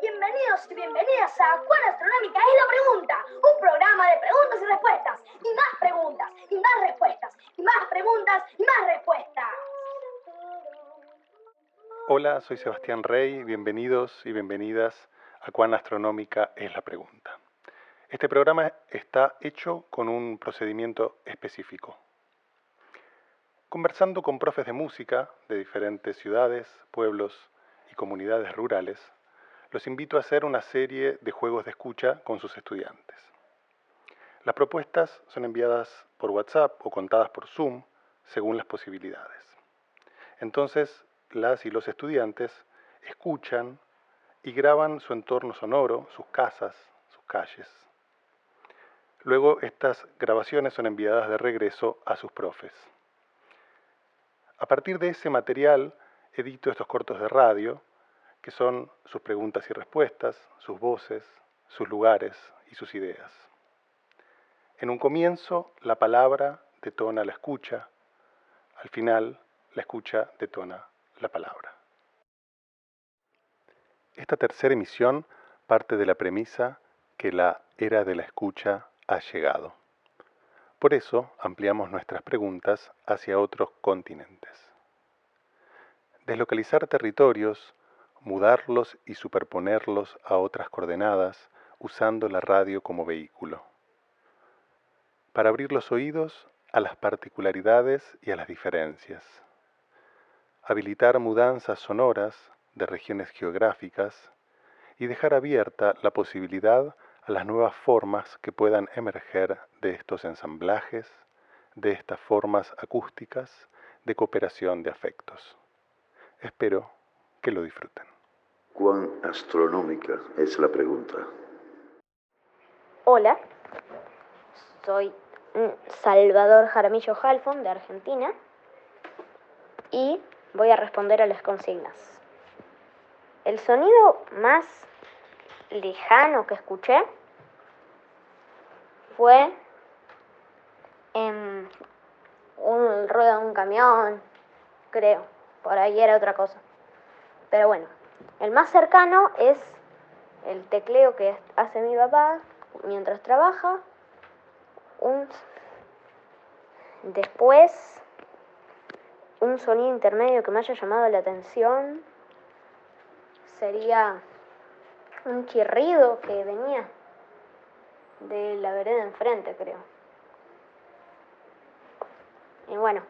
Bienvenidos y bienvenidas a Cuán Astronómica es la Pregunta, un programa de preguntas y respuestas, y más preguntas, y más respuestas, y más preguntas, y más respuestas. Hola, soy Sebastián Rey, bienvenidos y bienvenidas a Cuán Astronómica es la Pregunta. Este programa está hecho con un procedimiento específico. Conversando con profes de música de diferentes ciudades, pueblos y comunidades rurales, los invito a hacer una serie de juegos de escucha con sus estudiantes. Las propuestas son enviadas por WhatsApp o contadas por Zoom según las posibilidades. Entonces, las y los estudiantes escuchan y graban su entorno sonoro, sus casas, sus calles. Luego estas grabaciones son enviadas de regreso a sus profes. A partir de ese material edito estos cortos de radio que son sus preguntas y respuestas, sus voces, sus lugares y sus ideas. En un comienzo, la palabra detona la escucha, al final, la escucha detona la palabra. Esta tercera emisión parte de la premisa que la era de la escucha ha llegado. Por eso ampliamos nuestras preguntas hacia otros continentes. Deslocalizar territorios mudarlos y superponerlos a otras coordenadas usando la radio como vehículo. Para abrir los oídos a las particularidades y a las diferencias. Habilitar mudanzas sonoras de regiones geográficas y dejar abierta la posibilidad a las nuevas formas que puedan emerger de estos ensamblajes, de estas formas acústicas de cooperación de afectos. Espero que lo disfruten. ¿Cuán astronómica es la pregunta? Hola, soy Salvador Jaramillo Halfon de Argentina y voy a responder a las consignas. El sonido más lejano que escuché fue en un ruedo de un camión, creo. Por ahí era otra cosa. Pero bueno, el más cercano es el tecleo que hace mi papá mientras trabaja. Después, un sonido intermedio que me haya llamado la atención sería un chirrido que venía de la vereda enfrente, creo. Y bueno,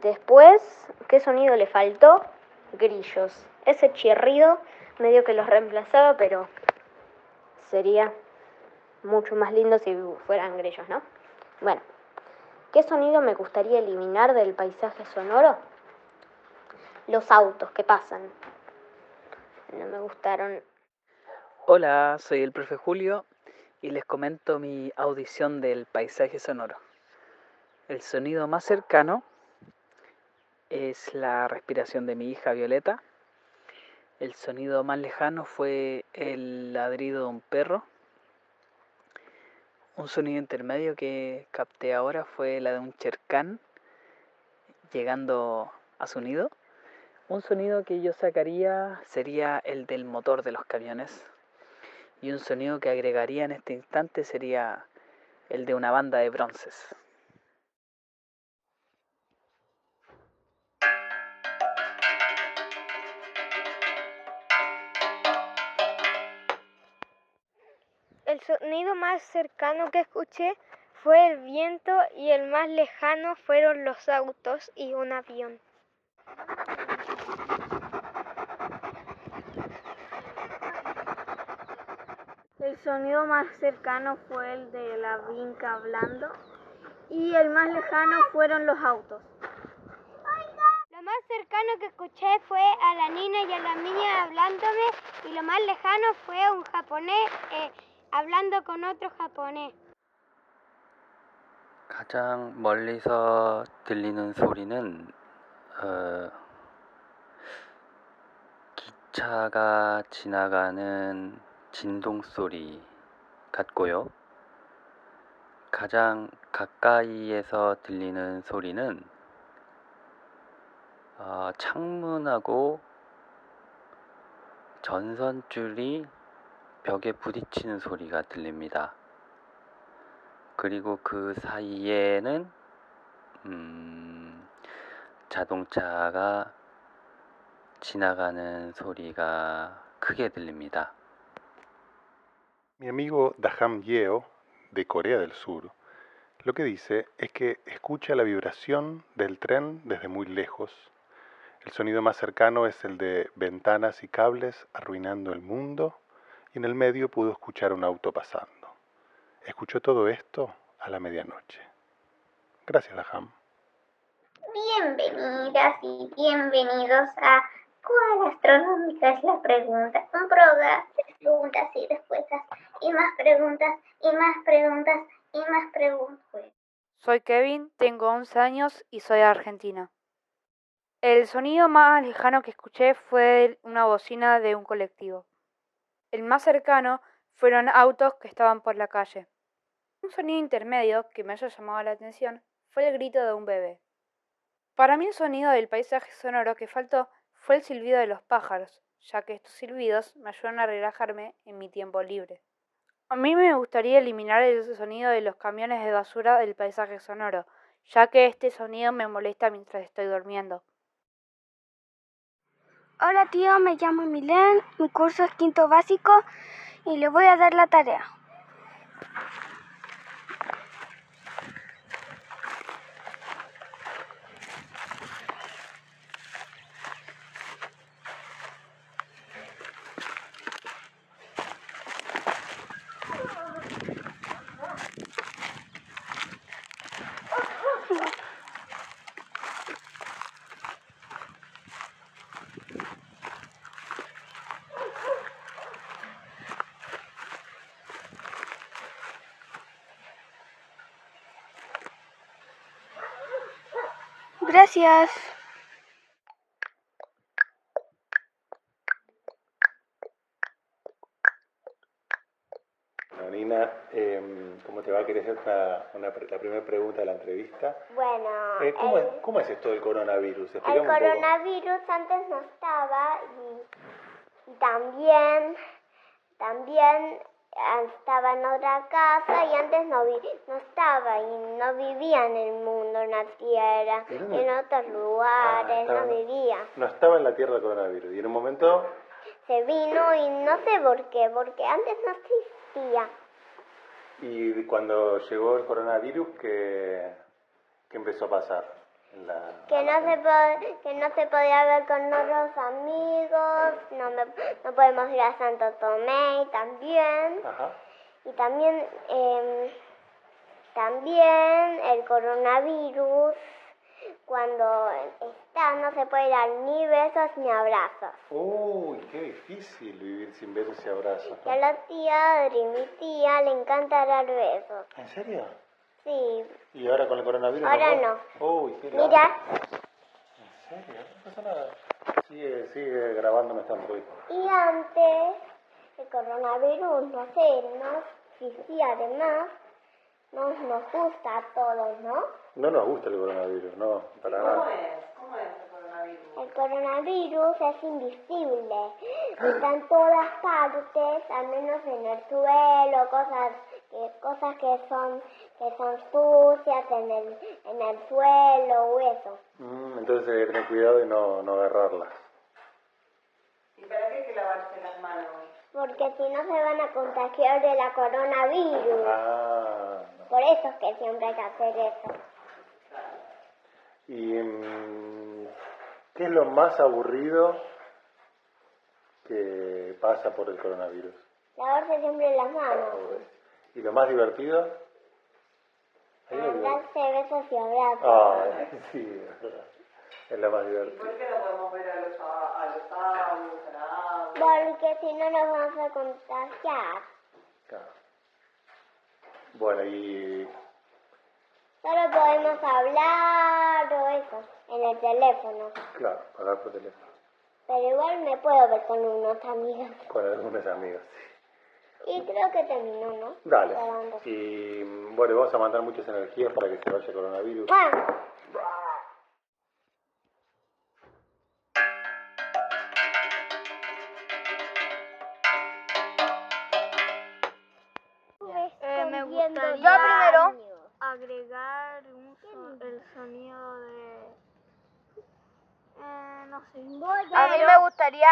después, ¿qué sonido le faltó? grillos. Ese chirrido medio que los reemplazaba, pero sería mucho más lindo si fueran grillos, ¿no? Bueno, ¿qué sonido me gustaría eliminar del paisaje sonoro? Los autos que pasan. No me gustaron. Hola, soy el profe Julio y les comento mi audición del paisaje sonoro. El sonido más cercano es la respiración de mi hija Violeta. El sonido más lejano fue el ladrido de un perro. Un sonido intermedio que capté ahora fue la de un chercán llegando a su nido. Un sonido que yo sacaría sería el del motor de los camiones. Y un sonido que agregaría en este instante sería el de una banda de bronces. Sonido más cercano que escuché fue el viento y el más lejano fueron los autos y un avión. El sonido más cercano fue el de la vinca hablando y el más lejano fueron los autos. Lo más cercano que escuché fue a la niña y a la niña hablándome y lo más lejano fue un japonés eh, hablando con otro japonés. 가장 멀리서 들리는 소리는 어, 기차가 지나가는 진동 소리 같고요. 가장 가까이에서 들리는 소리는 어, 창문하고 전선줄이 벽에 부딪히는 소리가 들립니다. 그리고 그 사이에는 음, 자동차가 지나가는 소리가 크게 들립니다. Mi amigo Daham Yeo, de Corea del Sur, lo que dice es que escucha la vibración del tren desde muy lejos. El sonido más cercano es el de ventanas y cables arruinando el mundo y en el medio pudo escuchar un auto pasando. Escuchó todo esto a la medianoche. Gracias, Daham. Bienvenidas y bienvenidos a ¿Cuál astronómica es la pregunta? Un programa de preguntas y respuestas y más preguntas y más preguntas y más preguntas. Soy Kevin, tengo 11 años y soy de Argentina. El sonido más lejano que escuché fue una bocina de un colectivo. El más cercano fueron autos que estaban por la calle. Un sonido intermedio que me haya llamado la atención fue el grito de un bebé. Para mí el sonido del paisaje sonoro que faltó fue el silbido de los pájaros, ya que estos silbidos me ayudan a relajarme en mi tiempo libre. A mí me gustaría eliminar el sonido de los camiones de basura del paisaje sonoro, ya que este sonido me molesta mientras estoy durmiendo. Hola tío, me llamo Milén, mi curso es quinto básico y le voy a dar la tarea. Gracias. Bueno, Nina, em, ¿cómo te va? ¿Querés hacer una, una la primera pregunta de la entrevista? Bueno, Eh, ¿cómo, el, es, ¿Cómo es esto del coronavirus? el Explícame un poco. coronavirus antes no estaba y, y también, también estaba en otra casa y antes no, vi, no estaba y no vivía en el mundo, en la tierra, en otros lugares, estaba- no vivía. No estaba en la Tierra el coronavirus y en un momento Se vino y no sé por qué, porque antes no existía. Y cuando llegó el coronavirus, ¿qué, qué empezó a pasar? La, que no se po- que no se podía ver con otros amigos, no, me, no podemos ir a Santo Tomé también. Ajá. Y también, em, también el coronavirus, cuando está, no se puede dar ni besos ni abrazos. Uy, qué difícil vivir sin besos y abrazos. Y a la tía, Adri, mi tía, le encanta dar besos. ¿En serio? Sí, ¿Y ahora con el coronavirus? Ahora puede? Uy, qué mira, ¿En serio? No pasa nada. Sigue, sigue grabándome esta entrevista. Y antes, el coronavirus, no sé, no existía además, nos, nos gusta a todos, ¿no? No nos gusta el coronavirus, no, para nada. El coronavirus es invisible, está en todas partes, al menos en el suelo, cosas que, cosas que son que son sucias en el, en el suelo o eso. Mm, entonces hay que tener cuidado y no, no agarrarlas. Porque si no se van a contagiar de la coronavirus. Ah, Por eso es que siempre hay que hacer eso. ¿Y mm, qué es lo más aburrido que pasa por el coronavirus? Lavarse siempre las manos. ¿Y lo más divertido? Hay algo- Darse besos y abrazos. Ah, sí, es verdad. Es lo más divertido. Porque si no nos vamos a contagiar. Claro. Bueno, y Solo podemos hablar o eso, en el teléfono. Claro, hablar por teléfono. Pero igual me puedo ver con unos amigos. Con algunas amigas. Y creo que terminó, ¿no? Dale. Y bueno, vamos a mandar muchas energías para que se vaya el coronavirus. Bueno, Eh, me gustaría Yo primero. agregar un so- el sonido de... Eh, no sé. A mí me gustaría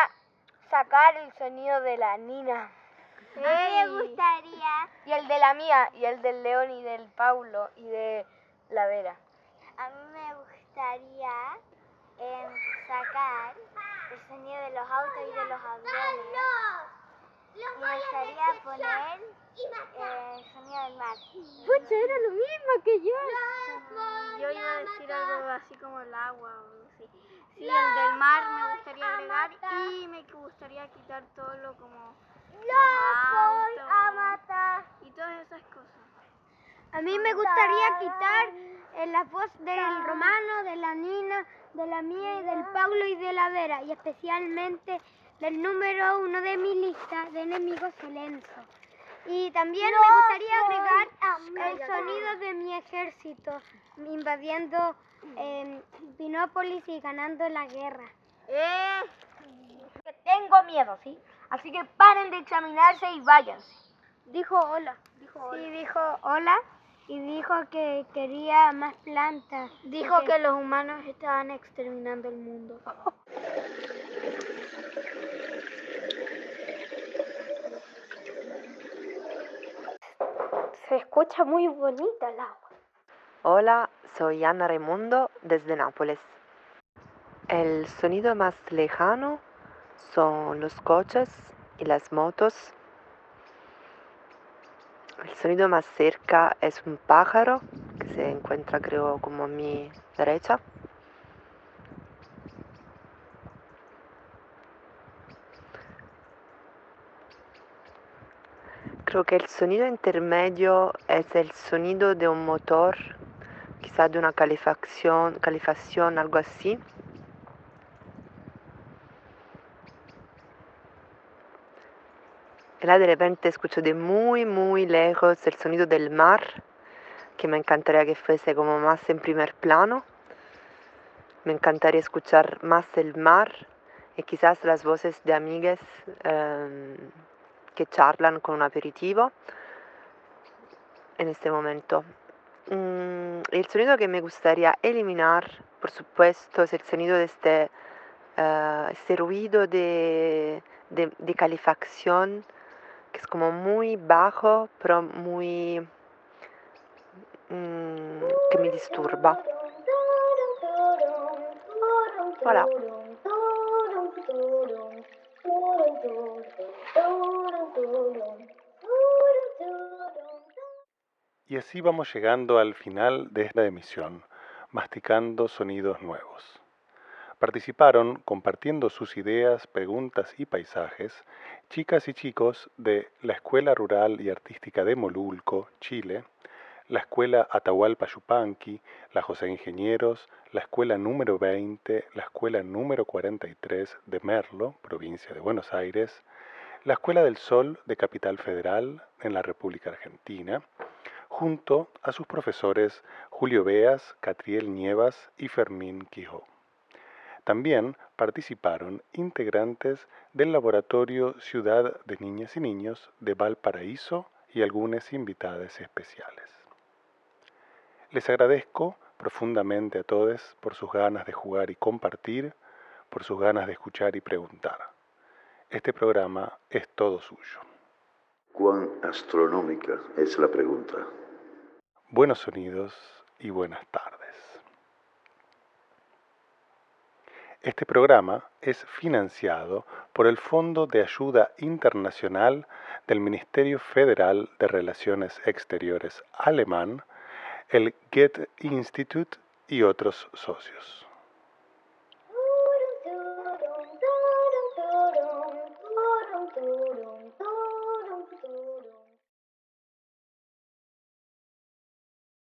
sacar el sonido de la Nina. A mí me gustaría, Y el de la mía, y el del León y del Paulo y de la Vera. a mí me gustaría em, sacar el sonido de los autos y de los aviones. Y me gustaría poner eh, el sonido del mar. Pucha, era lo mismo que yo. Yo iba a decir algo así como el agua o algo así. Sí, el del mar me gustaría agregar y me gustaría quitar todo lo como los autos y todas esas cosas. A mí me gustaría quitar eh, la voz del Romano, de la Nina, de la mía y del Paulo y de la Vera, y especialmente del número uno de mi lista de enemigos, Silencio. Y también me gustaría agregar el sonido de mi ejército invadiendo eh, Pinópolis y ganando la guerra. Eh, tengo miedo, ¿sí? Así que paren de examinarse y váyanse. Dijo hola. Dijo Sí, dijo hola y dijo que quería más plantas. Dijo que los humanos estaban exterminando el mundo. Se escucha muy bonita el agua. Hola, soy Ana Raimundo desde Nápoles. El sonido más lejano son los coches y las motos. El sonido más cerca es un pájaro que se encuentra creo como a mi derecha. Creo que el sonido intermedio es el sonido de un motor, quizá de una calefacción, calefacción, algo así. Là de repente escucho de muy, muy lejos el sonido del mar, que me encantaría que fuese como más en primer plano. Me encantaría escuchar más el mar y quizás las voces de amigas em, que charlan con un aperitivo en este momento. Mm, el sonido que me gustaría eliminar, por supuesto, es el sonido de este, eh, este ruido de, de, de calefacción, es como muy bajo, pero muy... mm, que me disturba. Y así vamos llegando al final de esta emisión, masticando sonidos nuevos. Participaron, compartiendo sus ideas, preguntas y paisajes, chicas y chicos de la Escuela Rural y Artística de Molulco, Chile, la Escuela Atahualpa Yupanqui, la José Ingenieros, la Escuela número 20, la Escuela número 43 de Merlo, provincia de Buenos Aires, la Escuela del Sol de Capital Federal en la República Argentina, junto a sus profesores Julio Beas, Catriel Nievas y Fermín Quijó. También participaron integrantes del Laboratorio Ciudad de Niñas y Niños de Valparaíso y algunas invitadas especiales. Les agradezco profundamente a todos por sus ganas de jugar y compartir, por sus ganas de escuchar y preguntar. Este programa es todo suyo. ¿Cuán astronómica es la pregunta? Buenos sonidos y buenas tardes. Este programa es financiado por el Fondo de Ayuda Internacional del Ministerio Federal de Relaciones Exteriores alemán, el Goethe Institut y otros socios.